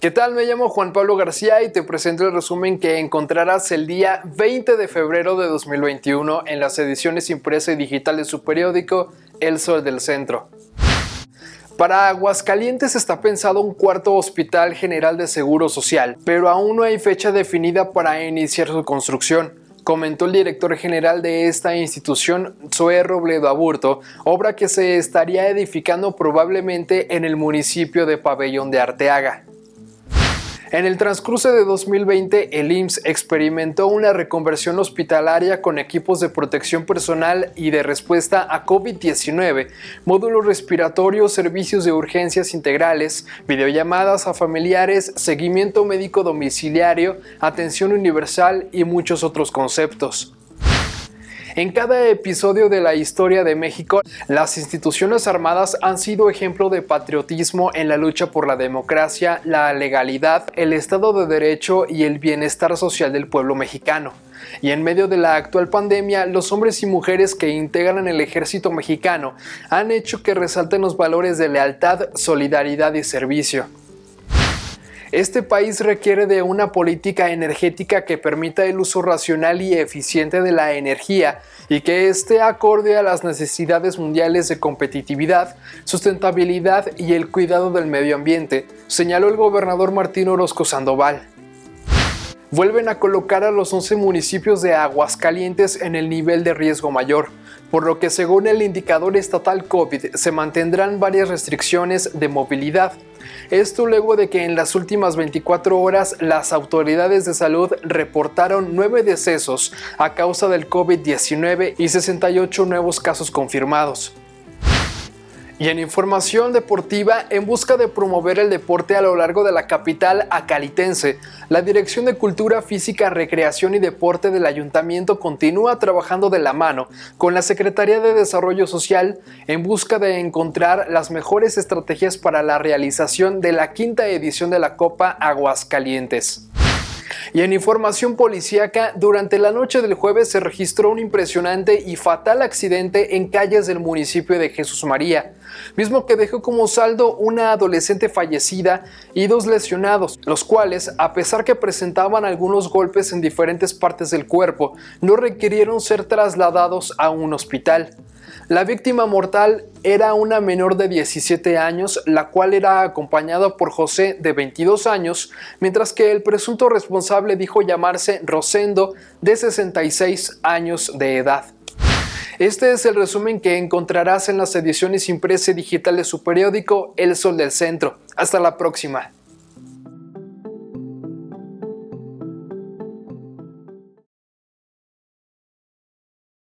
¿Qué tal? Me llamo Juan Pablo García y te presento el resumen que encontrarás el día 20 de febrero de 2021 en las ediciones impresa y digital de su periódico El Sol del Centro. Para Aguascalientes está pensado un cuarto hospital general de seguro social, pero aún no hay fecha definida para iniciar su construcción comentó el director general de esta institución, Zoe Robledo Aburto, obra que se estaría edificando probablemente en el municipio de Pabellón de Arteaga. En el transcurso de 2020, el IMSS experimentó una reconversión hospitalaria con equipos de protección personal y de respuesta a COVID-19, módulos respiratorios, servicios de urgencias integrales, videollamadas a familiares, seguimiento médico domiciliario, atención universal y muchos otros conceptos. En cada episodio de la historia de México, las instituciones armadas han sido ejemplo de patriotismo en la lucha por la democracia, la legalidad, el Estado de Derecho y el bienestar social del pueblo mexicano. Y en medio de la actual pandemia, los hombres y mujeres que integran el ejército mexicano han hecho que resalten los valores de lealtad, solidaridad y servicio. Este país requiere de una política energética que permita el uso racional y eficiente de la energía y que esté acorde a las necesidades mundiales de competitividad, sustentabilidad y el cuidado del medio ambiente, señaló el gobernador Martín Orozco Sandoval vuelven a colocar a los 11 municipios de Aguascalientes en el nivel de riesgo mayor, por lo que según el indicador estatal COVID se mantendrán varias restricciones de movilidad. Esto luego de que en las últimas 24 horas las autoridades de salud reportaron 9 decesos a causa del COVID-19 y 68 nuevos casos confirmados. Y en información deportiva, en busca de promover el deporte a lo largo de la capital acalitense, la Dirección de Cultura Física, Recreación y Deporte del Ayuntamiento continúa trabajando de la mano con la Secretaría de Desarrollo Social en busca de encontrar las mejores estrategias para la realización de la quinta edición de la Copa Aguascalientes. Y en información policíaca, durante la noche del jueves se registró un impresionante y fatal accidente en calles del municipio de Jesús María, mismo que dejó como saldo una adolescente fallecida y dos lesionados, los cuales, a pesar que presentaban algunos golpes en diferentes partes del cuerpo, no requirieron ser trasladados a un hospital. La víctima mortal era una menor de 17 años, la cual era acompañada por José de 22 años, mientras que el presunto responsable dijo llamarse Rosendo de 66 años de edad. Este es el resumen que encontrarás en las ediciones impresa y digital de su periódico El Sol del Centro. Hasta la próxima.